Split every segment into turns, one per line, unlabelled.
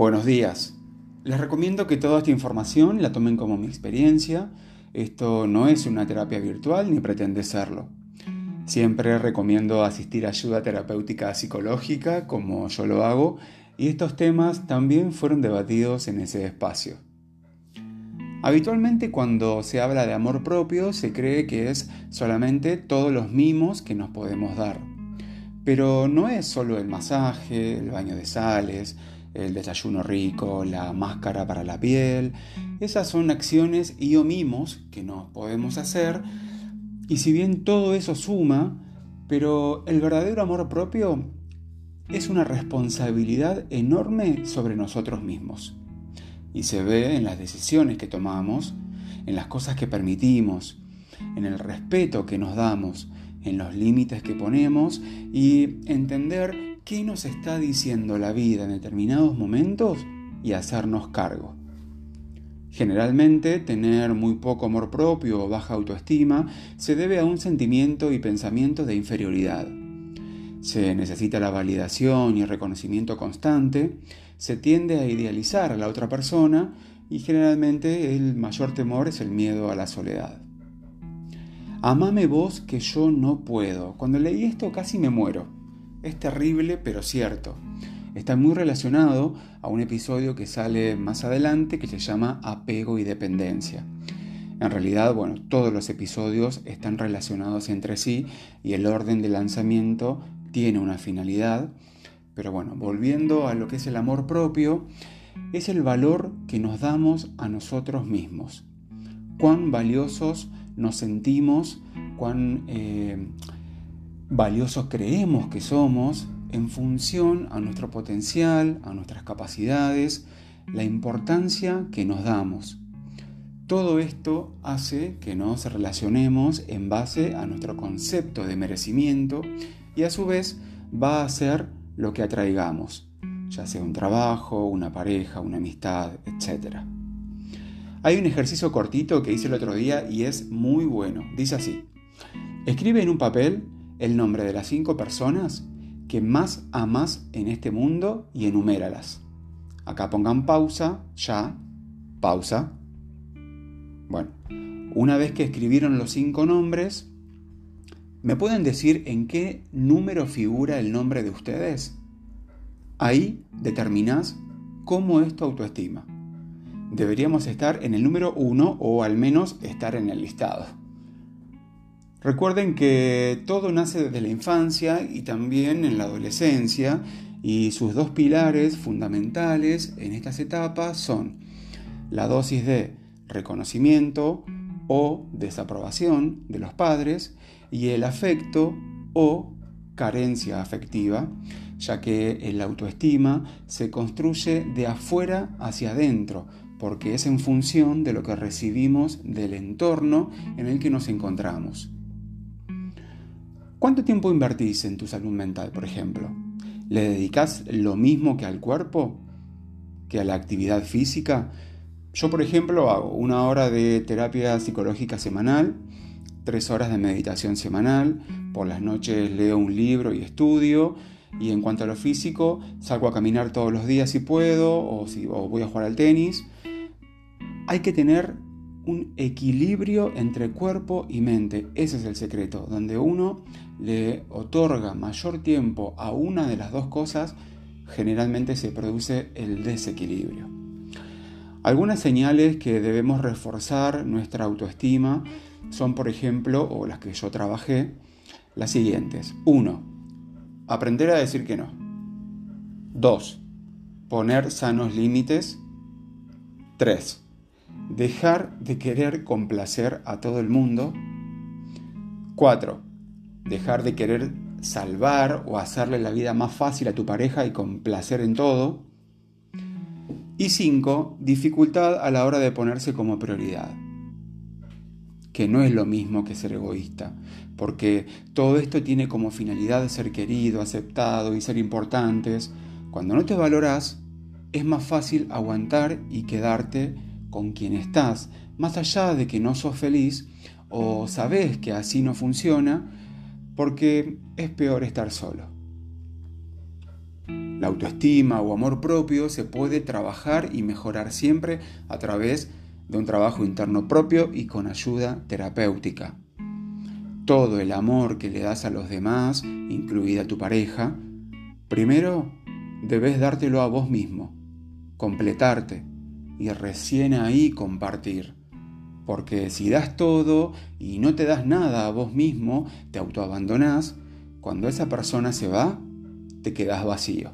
Buenos días. Les recomiendo que toda esta información la tomen como mi experiencia. Esto no es una terapia virtual ni pretende serlo. Siempre recomiendo asistir a ayuda terapéutica psicológica como yo lo hago y estos temas también fueron debatidos en ese espacio. Habitualmente cuando se habla de amor propio se cree que es solamente todos los mimos que nos podemos dar. Pero no es solo el masaje, el baño de sales, el desayuno rico, la máscara para la piel. Esas son acciones y o mimos que nos podemos hacer. Y si bien todo eso suma, pero el verdadero amor propio es una responsabilidad enorme sobre nosotros mismos. Y se ve en las decisiones que tomamos, en las cosas que permitimos, en el respeto que nos damos, en los límites que ponemos y entender qué nos está diciendo la vida en determinados momentos y hacernos cargo. Generalmente, tener muy poco amor propio o baja autoestima se debe a un sentimiento y pensamiento de inferioridad. Se necesita la validación y reconocimiento constante, se tiende a idealizar a la otra persona y generalmente el mayor temor es el miedo a la soledad. Amame vos que yo no puedo. Cuando leí esto casi me muero. Es terrible pero cierto. Está muy relacionado a un episodio que sale más adelante que se llama apego y dependencia. En realidad, bueno, todos los episodios están relacionados entre sí y el orden de lanzamiento tiene una finalidad. Pero bueno, volviendo a lo que es el amor propio, es el valor que nos damos a nosotros mismos. Cuán valiosos nos sentimos, cuán eh, valiosos creemos que somos en función a nuestro potencial, a nuestras capacidades, la importancia que nos damos. Todo esto hace que nos relacionemos en base a nuestro concepto de merecimiento y a su vez va a ser lo que atraigamos, ya sea un trabajo, una pareja, una amistad, etc. Hay un ejercicio cortito que hice el otro día y es muy bueno. Dice así, escribe en un papel el nombre de las cinco personas que más amas en este mundo y enuméralas. Acá pongan pausa, ya, pausa. Bueno, una vez que escribieron los cinco nombres, ¿me pueden decir en qué número figura el nombre de ustedes? Ahí determinás cómo es tu autoestima. Deberíamos estar en el número uno o al menos estar en el listado. Recuerden que todo nace desde la infancia y también en la adolescencia y sus dos pilares fundamentales en estas etapas son la dosis de reconocimiento o desaprobación de los padres y el afecto o carencia afectiva, ya que el autoestima se construye de afuera hacia adentro, porque es en función de lo que recibimos del entorno en el que nos encontramos. ¿Cuánto tiempo invertís en tu salud mental, por ejemplo? ¿Le dedicas lo mismo que al cuerpo? ¿Que a la actividad física? Yo, por ejemplo, hago una hora de terapia psicológica semanal, tres horas de meditación semanal, por las noches leo un libro y estudio, y en cuanto a lo físico, salgo a caminar todos los días si puedo, o, si, o voy a jugar al tenis. Hay que tener un equilibrio entre cuerpo y mente. Ese es el secreto, donde uno le otorga mayor tiempo a una de las dos cosas, generalmente se produce el desequilibrio. Algunas señales que debemos reforzar nuestra autoestima son, por ejemplo, o las que yo trabajé, las siguientes. 1. Aprender a decir que no. 2. Poner sanos límites. 3 Dejar de querer complacer a todo el mundo. 4. Dejar de querer salvar o hacerle la vida más fácil a tu pareja y complacer en todo. Y 5. Dificultad a la hora de ponerse como prioridad. Que no es lo mismo que ser egoísta, porque todo esto tiene como finalidad ser querido, aceptado y ser importantes. Cuando no te valoras, es más fácil aguantar y quedarte con quien estás, más allá de que no sos feliz o sabes que así no funciona, porque es peor estar solo. La autoestima o amor propio se puede trabajar y mejorar siempre a través de un trabajo interno propio y con ayuda terapéutica. Todo el amor que le das a los demás, incluida tu pareja, primero debes dártelo a vos mismo, completarte y recién ahí compartir. Porque si das todo y no te das nada a vos mismo, te autoabandonás, cuando esa persona se va, te quedas vacío.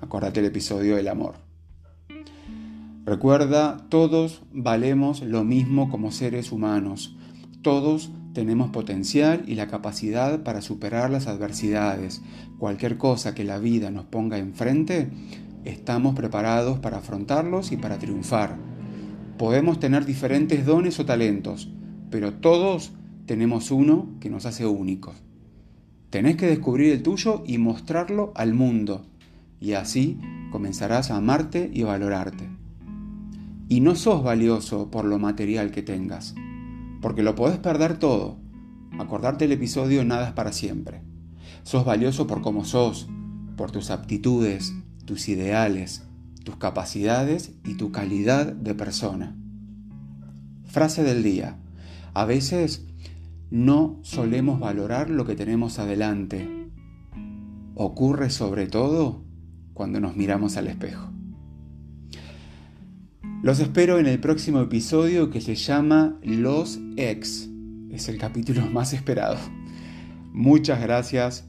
Acordate el episodio del amor. Recuerda, todos valemos lo mismo como seres humanos. Todos tenemos potencial y la capacidad para superar las adversidades. Cualquier cosa que la vida nos ponga enfrente, estamos preparados para afrontarlos y para triunfar. Podemos tener diferentes dones o talentos, pero todos tenemos uno que nos hace únicos. Tenés que descubrir el tuyo y mostrarlo al mundo y así comenzarás a amarte y valorarte. Y no sos valioso por lo material que tengas, porque lo podés perder todo. Acordarte el episodio Nada es para siempre. Sos valioso por cómo sos, por tus aptitudes, tus ideales, tus capacidades y tu calidad de persona. Frase del día. A veces no solemos valorar lo que tenemos adelante. Ocurre sobre todo cuando nos miramos al espejo. Los espero en el próximo episodio que se llama Los Ex. Es el capítulo más esperado. Muchas gracias